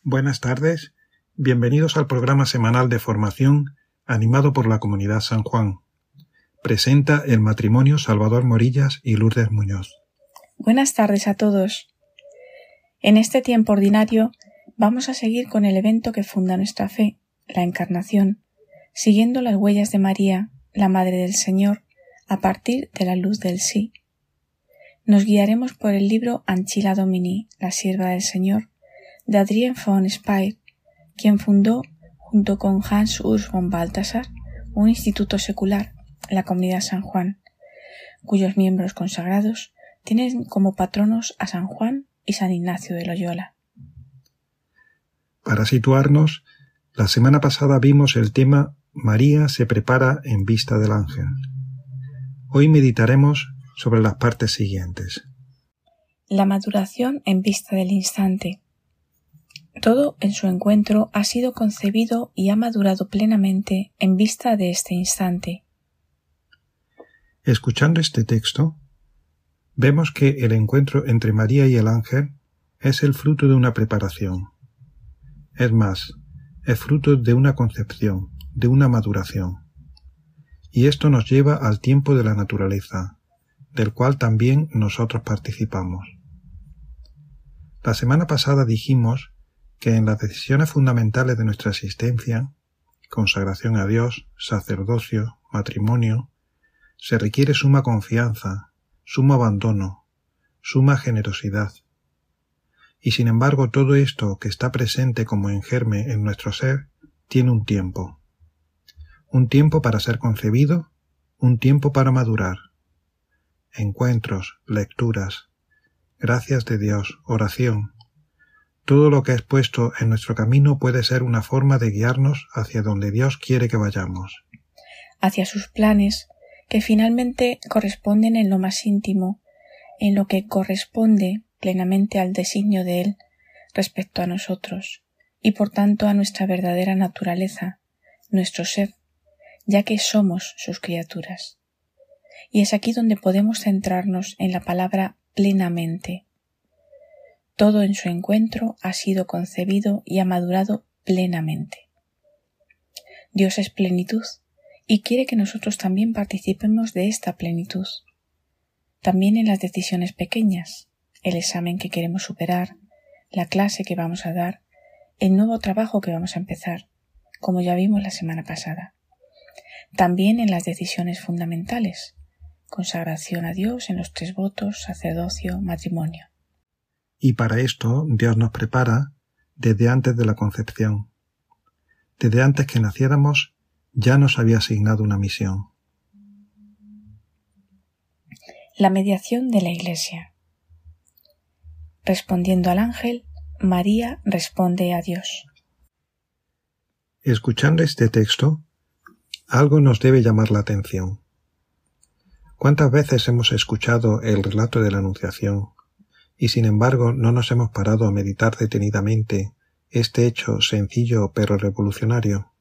Buenas tardes. Bienvenidos al programa semanal de formación animado por la comunidad San Juan. Presenta el matrimonio Salvador Morillas y Lourdes Muñoz. Buenas tardes a todos. En este tiempo ordinario vamos a seguir con el evento que funda nuestra fe, la Encarnación, siguiendo las huellas de María, la Madre del Señor, a partir de la luz del sí. Nos guiaremos por el libro Anchila Domini, la sierva del Señor, de Adrien von Speyer, quien fundó, junto con Hans Urs von Balthasar, un instituto secular, la Comunidad San Juan, cuyos miembros consagrados tienen como patronos a San Juan y San Ignacio de Loyola. Para situarnos, la semana pasada vimos el tema María se prepara en vista del ángel. Hoy meditaremos sobre las partes siguientes. La maduración en vista del instante. Todo en su encuentro ha sido concebido y ha madurado plenamente en vista de este instante. Escuchando este texto, vemos que el encuentro entre María y el ángel es el fruto de una preparación. Es más, es fruto de una concepción, de una maduración. Y esto nos lleva al tiempo de la naturaleza, del cual también nosotros participamos. La semana pasada dijimos que en las decisiones fundamentales de nuestra existencia, consagración a Dios, sacerdocio, matrimonio, se requiere suma confianza, sumo abandono, suma generosidad. Y sin embargo todo esto que está presente como en germe en nuestro ser tiene un tiempo. Un tiempo para ser concebido, un tiempo para madurar. Encuentros, lecturas, gracias de Dios, oración. Todo lo que es puesto en nuestro camino puede ser una forma de guiarnos hacia donde Dios quiere que vayamos. Hacia sus planes, que finalmente corresponden en lo más íntimo, en lo que corresponde plenamente al designio de Él respecto a nosotros, y por tanto a nuestra verdadera naturaleza, nuestro ser, ya que somos sus criaturas. Y es aquí donde podemos centrarnos en la palabra plenamente. Todo en su encuentro ha sido concebido y ha madurado plenamente. Dios es plenitud, y quiere que nosotros también participemos de esta plenitud. También en las decisiones pequeñas, el examen que queremos superar, la clase que vamos a dar, el nuevo trabajo que vamos a empezar, como ya vimos la semana pasada. También en las decisiones fundamentales, consagración a Dios en los tres votos, sacerdocio, matrimonio. Y para esto Dios nos prepara desde antes de la concepción. Desde antes que naciéramos, ya nos había asignado una misión. La mediación de la Iglesia. Respondiendo al ángel, María responde a Dios. Escuchando este texto, algo nos debe llamar la atención. ¿Cuántas veces hemos escuchado el relato de la Anunciación y sin embargo no nos hemos parado a meditar detenidamente este hecho sencillo pero revolucionario?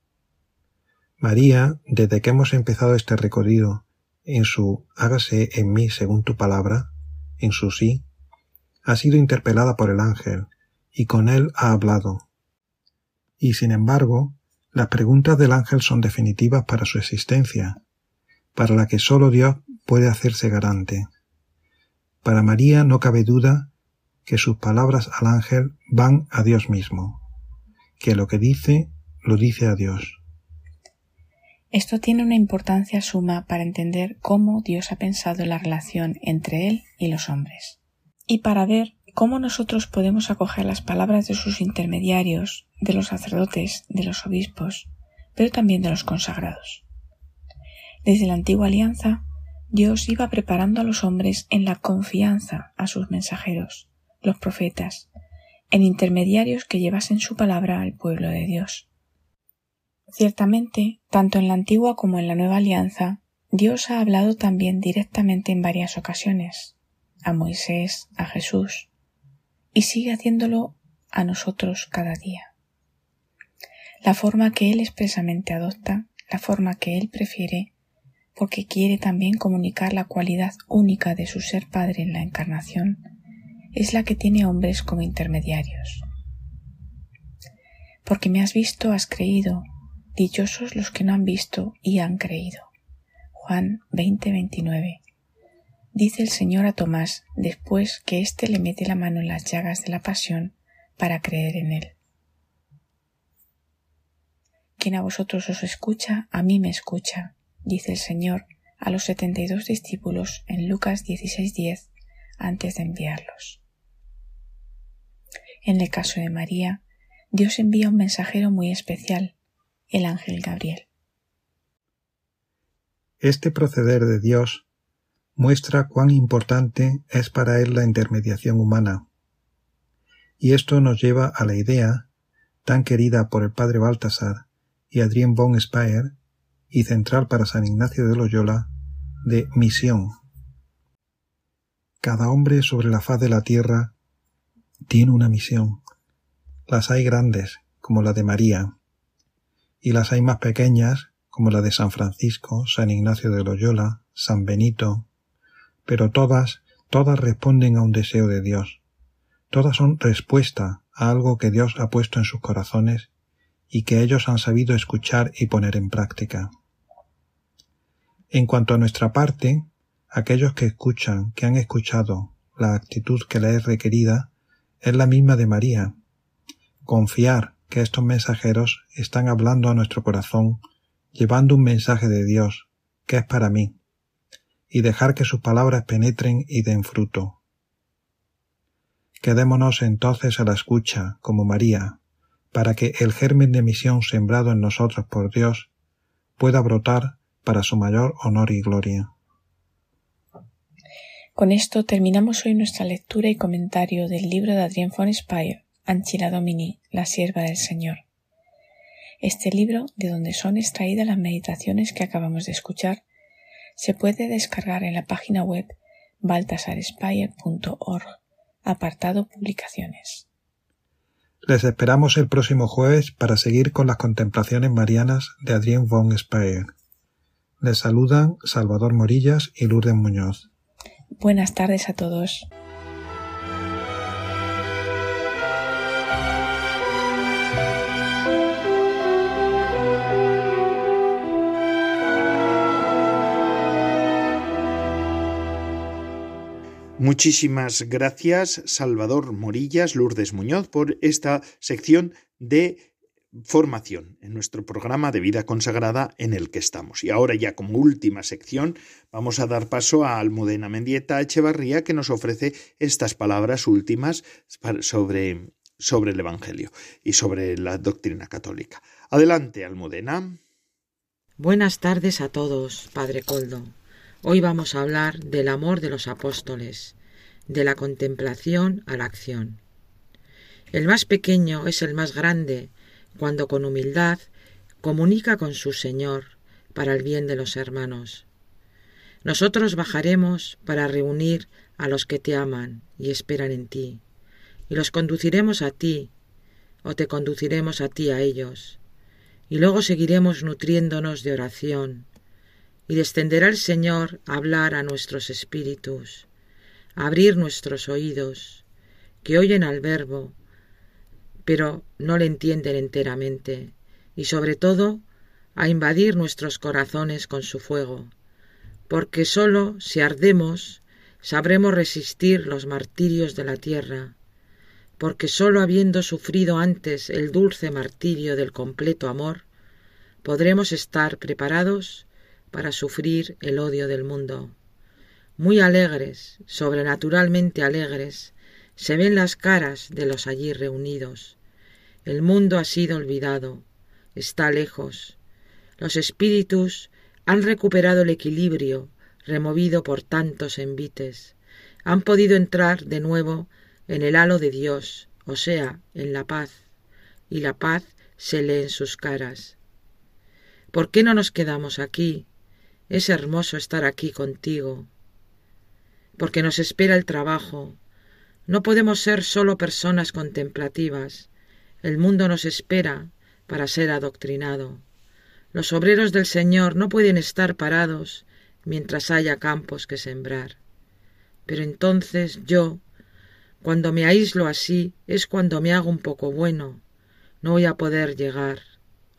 María, desde que hemos empezado este recorrido en su hágase en mí según tu palabra, en su sí, ha sido interpelada por el ángel y con él ha hablado. Y sin embargo, las preguntas del ángel son definitivas para su existencia, para la que sólo Dios puede hacerse garante. Para María no cabe duda que sus palabras al ángel van a Dios mismo, que lo que dice lo dice a Dios. Esto tiene una importancia suma para entender cómo Dios ha pensado la relación entre Él y los hombres. y para ver cómo nosotros podemos acoger las palabras de sus intermediarios, de los sacerdotes, de los obispos, pero también de los consagrados. Desde la antigua alianza, Dios iba preparando a los hombres en la confianza a sus mensajeros, los profetas, en intermediarios que llevasen su palabra al pueblo de Dios. Ciertamente, tanto en la antigua como en la nueva alianza, Dios ha hablado también directamente en varias ocasiones, a Moisés, a Jesús, y sigue haciéndolo a nosotros cada día. La forma que Él expresamente adopta, la forma que Él prefiere, porque quiere también comunicar la cualidad única de su ser Padre en la encarnación, es la que tiene hombres como intermediarios. Porque me has visto, has creído, dichosos los que no han visto y han creído. Juan 20:29. Dice el Señor a Tomás después que éste le mete la mano en las llagas de la pasión para creer en él. Quien a vosotros os escucha, a mí me escucha, dice el Señor a los setenta y dos discípulos en Lucas 16:10 antes de enviarlos. En el caso de María, Dios envía un mensajero muy especial, el ángel Gabriel. Este proceder de Dios muestra cuán importante es para él la intermediación humana. Y esto nos lleva a la idea, tan querida por el padre Baltasar y Adrien von Speyer, y central para San Ignacio de Loyola, de misión. Cada hombre sobre la faz de la tierra tiene una misión. Las hay grandes, como la de María, y las hay más pequeñas, como la de San Francisco, San Ignacio de Loyola, San Benito, pero todas, todas responden a un deseo de Dios. Todas son respuesta a algo que Dios ha puesto en sus corazones y que ellos han sabido escuchar y poner en práctica. En cuanto a nuestra parte, aquellos que escuchan, que han escuchado la actitud que le es requerida, es la misma de María. Confiar que estos mensajeros están hablando a nuestro corazón, llevando un mensaje de Dios, que es para mí, y dejar que sus palabras penetren y den fruto. Quedémonos entonces a la escucha, como María, para que el germen de misión sembrado en nosotros por Dios pueda brotar para su mayor honor y gloria. Con esto terminamos hoy nuestra lectura y comentario del libro de Adrien von Speyer, Anchila Domini, la sierva del Señor. Este libro, de donde son extraídas las meditaciones que acabamos de escuchar, se puede descargar en la página web baltasarespire.org, apartado Publicaciones. Les esperamos el próximo jueves para seguir con las contemplaciones marianas de Adrien von Speyer. Les saludan Salvador Morillas y Lourdes Muñoz. Buenas tardes a todos. Muchísimas gracias, Salvador Morillas, Lourdes Muñoz, por esta sección de formación en nuestro programa de vida consagrada en el que estamos. Y ahora ya como última sección vamos a dar paso a Almudena Mendieta Echevarría que nos ofrece estas palabras últimas sobre, sobre el Evangelio y sobre la doctrina católica. Adelante, Almudena. Buenas tardes a todos, Padre Coldo. Hoy vamos a hablar del amor de los apóstoles, de la contemplación a la acción. El más pequeño es el más grande cuando con humildad comunica con su Señor para el bien de los hermanos. Nosotros bajaremos para reunir a los que te aman y esperan en ti, y los conduciremos a ti, o te conduciremos a ti a ellos, y luego seguiremos nutriéndonos de oración, y descenderá el Señor a hablar a nuestros espíritus, a abrir nuestros oídos, que oyen al Verbo, pero no le entienden enteramente, y sobre todo a invadir nuestros corazones con su fuego, porque sólo si ardemos sabremos resistir los martirios de la tierra, porque sólo habiendo sufrido antes el dulce martirio del completo amor, podremos estar preparados para sufrir el odio del mundo. muy alegres, sobrenaturalmente alegres, se ven las caras de los allí reunidos. El mundo ha sido olvidado, está lejos. Los espíritus han recuperado el equilibrio removido por tantos envites. Han podido entrar de nuevo en el halo de Dios, o sea, en la paz, y la paz se lee en sus caras. ¿Por qué no nos quedamos aquí? Es hermoso estar aquí contigo porque nos espera el trabajo. No podemos ser solo personas contemplativas. El mundo nos espera para ser adoctrinado. Los obreros del Señor no pueden estar parados mientras haya campos que sembrar. Pero entonces yo, cuando me aíslo así, es cuando me hago un poco bueno. No voy a poder llegar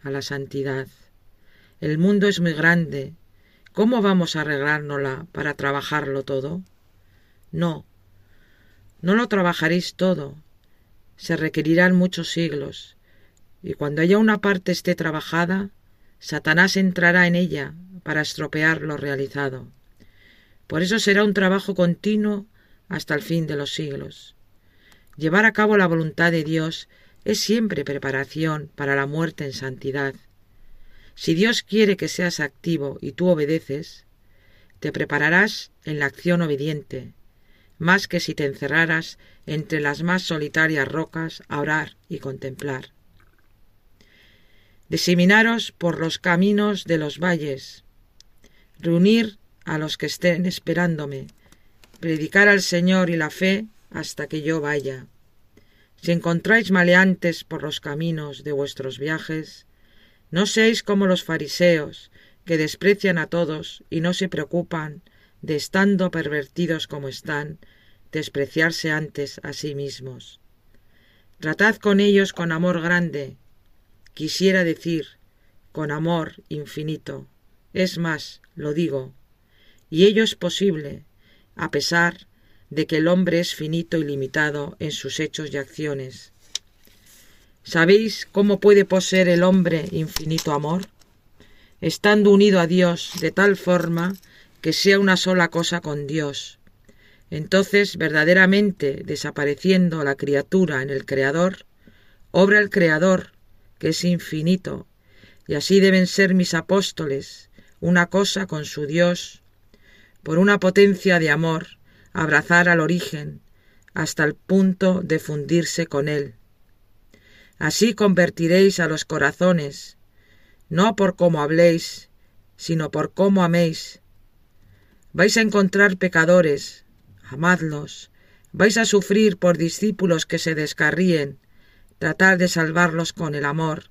a la santidad. El mundo es muy grande. ¿Cómo vamos a arreglárnosla para trabajarlo todo? No, no lo trabajaréis todo. Se requerirán muchos siglos, y cuando haya una parte esté trabajada, Satanás entrará en ella para estropear lo realizado. Por eso será un trabajo continuo hasta el fin de los siglos. Llevar a cabo la voluntad de Dios es siempre preparación para la muerte en santidad. Si Dios quiere que seas activo y tú obedeces, te prepararás en la acción obediente, más que si te encerraras entre las más solitarias rocas a orar y contemplar. Diseminaros por los caminos de los valles, reunir a los que estén esperándome, predicar al Señor y la fe hasta que yo vaya. Si encontráis maleantes por los caminos de vuestros viajes, no seáis como los fariseos, que desprecian a todos y no se preocupan de estando pervertidos como están, despreciarse antes a sí mismos. Tratad con ellos con amor grande, quisiera decir, con amor infinito. Es más, lo digo, y ello es posible, a pesar de que el hombre es finito y limitado en sus hechos y acciones. ¿Sabéis cómo puede poseer el hombre infinito amor? Estando unido a Dios de tal forma que sea una sola cosa con Dios. Entonces, verdaderamente desapareciendo la criatura en el Creador, obra el Creador, que es infinito, y así deben ser mis apóstoles, una cosa con su Dios, por una potencia de amor, abrazar al origen, hasta el punto de fundirse con él. Así convertiréis a los corazones, no por cómo habléis, sino por cómo améis, Vais a encontrar pecadores, amadlos. Vais a sufrir por discípulos que se descarríen, tratar de salvarlos con el amor.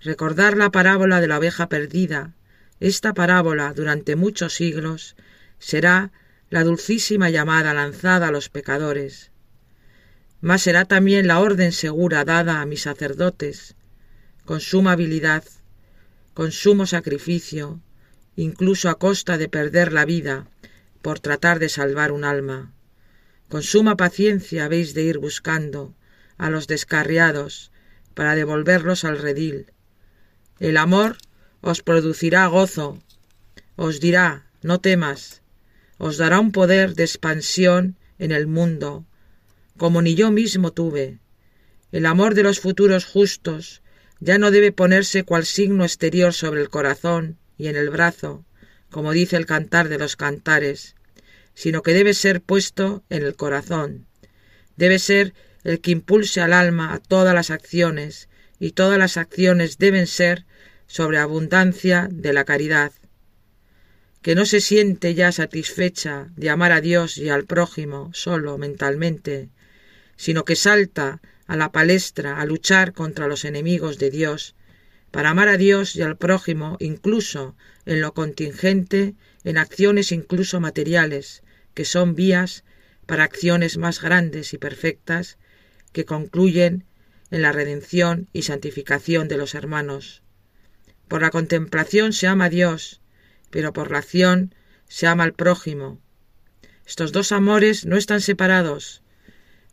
Recordar la parábola de la oveja perdida. Esta parábola, durante muchos siglos, será la dulcísima llamada lanzada a los pecadores. Mas será también la orden segura dada a mis sacerdotes, con suma habilidad, con sumo sacrificio, incluso a costa de perder la vida, por tratar de salvar un alma. Con suma paciencia habéis de ir buscando a los descarriados para devolverlos al redil. El amor os producirá gozo, os dirá, no temas, os dará un poder de expansión en el mundo, como ni yo mismo tuve. El amor de los futuros justos ya no debe ponerse cual signo exterior sobre el corazón y en el brazo, como dice el cantar de los cantares, sino que debe ser puesto en el corazón. Debe ser el que impulse al alma a todas las acciones, y todas las acciones deben ser sobre abundancia de la caridad, que no se siente ya satisfecha de amar a Dios y al prójimo solo mentalmente, sino que salta a la palestra a luchar contra los enemigos de Dios para amar a Dios y al prójimo incluso en lo contingente, en acciones incluso materiales, que son vías para acciones más grandes y perfectas que concluyen en la redención y santificación de los hermanos. Por la contemplación se ama a Dios, pero por la acción se ama al prójimo. Estos dos amores no están separados,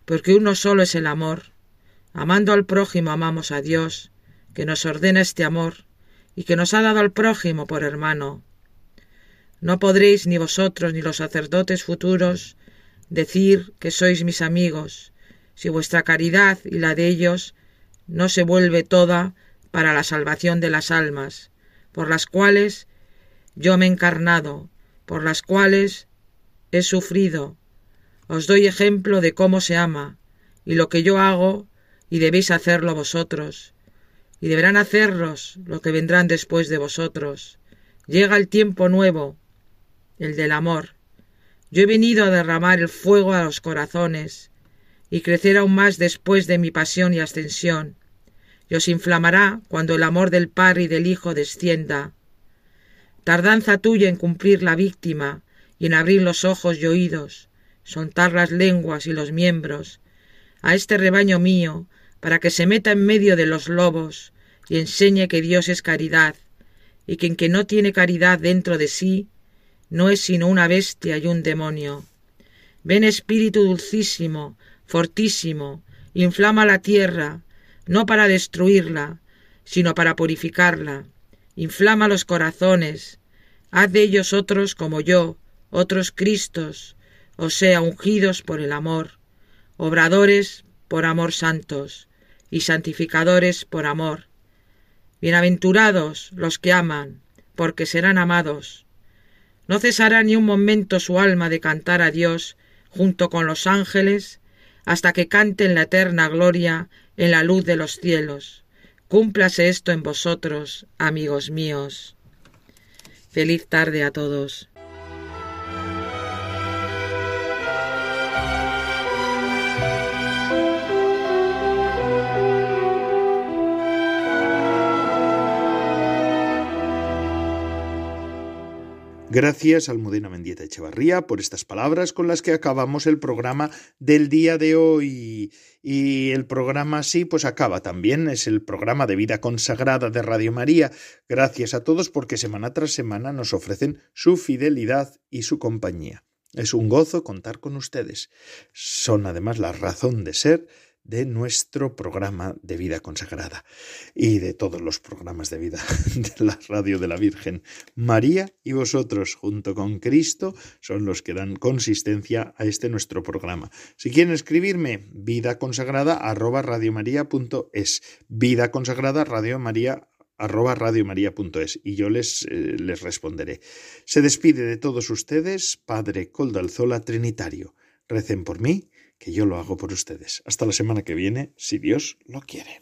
porque uno solo es el amor. Amando al prójimo amamos a Dios, que nos ordena este amor y que nos ha dado al prójimo por hermano. No podréis ni vosotros ni los sacerdotes futuros decir que sois mis amigos, si vuestra caridad y la de ellos no se vuelve toda para la salvación de las almas, por las cuales yo me he encarnado, por las cuales he sufrido. Os doy ejemplo de cómo se ama, y lo que yo hago, y debéis hacerlo vosotros, y deberán hacerlos lo que vendrán después de vosotros. Llega el tiempo nuevo, el del amor. Yo he venido a derramar el fuego a los corazones, y crecer aún más después de mi pasión y ascensión, y os inflamará cuando el amor del Padre y del Hijo descienda. Tardanza tuya en cumplir la víctima y en abrir los ojos y oídos, soltar las lenguas y los miembros, a este rebaño mío, para que se meta en medio de los lobos y enseñe que Dios es caridad, y que en que no tiene caridad dentro de sí, no es sino una bestia y un demonio. Ven Espíritu dulcísimo, fortísimo, inflama la tierra, no para destruirla, sino para purificarla. Inflama los corazones, haz de ellos otros como yo, otros Cristos, o sea, ungidos por el amor, obradores por amor santos, y santificadores por amor. Bienaventurados los que aman, porque serán amados. No cesará ni un momento su alma de cantar a Dios junto con los ángeles, hasta que canten la eterna gloria en la luz de los cielos. Cúmplase esto en vosotros, amigos míos. Feliz tarde a todos. Gracias, Almudena Mendieta Echevarría, por estas palabras con las que acabamos el programa del día de hoy. Y el programa así pues acaba también, es el programa de vida consagrada de Radio María. Gracias a todos porque semana tras semana nos ofrecen su fidelidad y su compañía. Es un gozo contar con ustedes. Son además la razón de ser de nuestro programa de vida consagrada y de todos los programas de vida *laughs* de la radio de la Virgen María y vosotros junto con Cristo son los que dan consistencia a este nuestro programa. Si quieren escribirme, vida consagrada arroba radiomaria.es, vida consagrada radio maría arroba radiomaria.es y yo les, eh, les responderé. Se despide de todos ustedes, Padre Coldalzola Trinitario. Recen por mí que yo lo hago por ustedes. Hasta la semana que viene, si Dios lo quiere.